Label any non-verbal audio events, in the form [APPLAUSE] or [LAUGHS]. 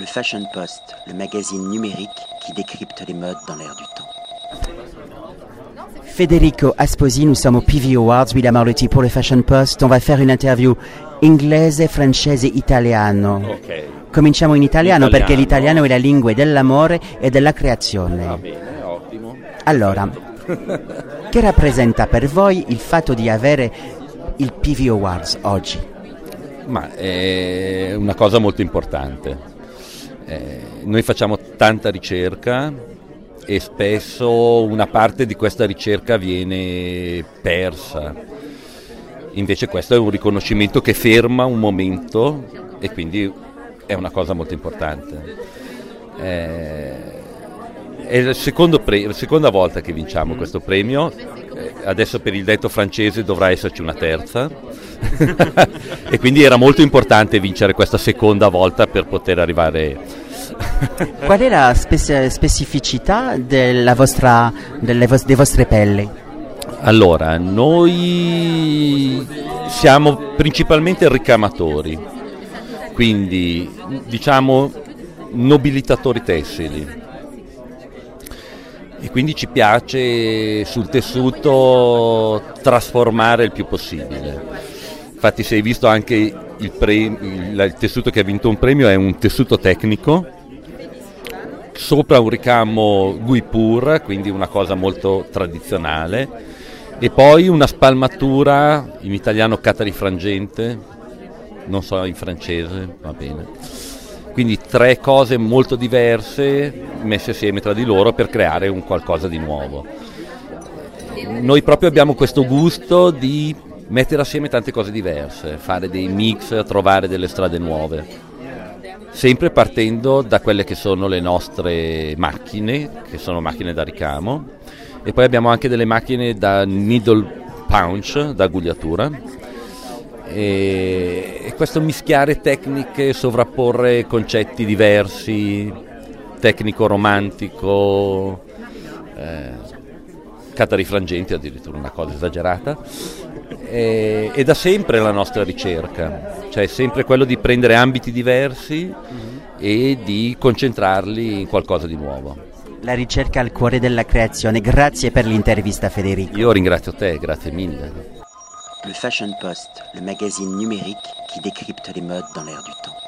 Le Fashion Post, le magazine numérique qui décrypte les modes dans l'air du temps. Federico Asposi, nous sommes au PV Awards, William Arlotti pour le Fashion Post. On va faire une interview inglese, francese, italiano. Ok. Cominciamo in italiano, Italiano. perché l'italiano è la lingua dell'amore e della creazione. Va bene, ottimo. Allora, [LAUGHS] che rappresenta per voi il fatto di avere il PV Awards oggi? Ma è una cosa molto importante. Eh, noi facciamo tanta ricerca e spesso una parte di questa ricerca viene persa. Invece questo è un riconoscimento che ferma un momento e quindi è una cosa molto importante. Eh, è secondo pre- la seconda volta che vinciamo questo premio, eh, adesso per il detto francese dovrà esserci una terza [LAUGHS] e quindi era molto importante vincere questa seconda volta per poter arrivare [LAUGHS] Qual è la spec- specificità vostra, delle vos- dei vostre pelli? Allora, noi siamo principalmente ricamatori, quindi diciamo nobilitatori tessili. E quindi ci piace sul tessuto trasformare il più possibile. Infatti se hai visto anche il, pre- il tessuto che ha vinto un premio è un tessuto tecnico, sopra un ricamo guipur, quindi una cosa molto tradizionale, e poi una spalmatura, in italiano catarifrangente, non so in francese, va bene. Quindi tre cose molto diverse messe assieme tra di loro per creare un qualcosa di nuovo. Noi proprio abbiamo questo gusto di mettere assieme tante cose diverse, fare dei mix, trovare delle strade nuove sempre partendo da quelle che sono le nostre macchine, che sono macchine da ricamo, e poi abbiamo anche delle macchine da needle punch, da agugliatura, e, questo mischiare tecniche, sovrapporre concetti diversi, tecnico romantico, eh, catarifrangenti addirittura una cosa esagerata, e, e da sempre la nostra ricerca, cioè sempre quello di prendere ambiti diversi e di concentrarli in qualcosa di nuovo. La ricerca al cuore della creazione. Grazie per l'intervista Federico. Io ringrazio te, grazie mille. Le Fashion Post, le magazine numérique qui décrypte les modes dans l'air du temps.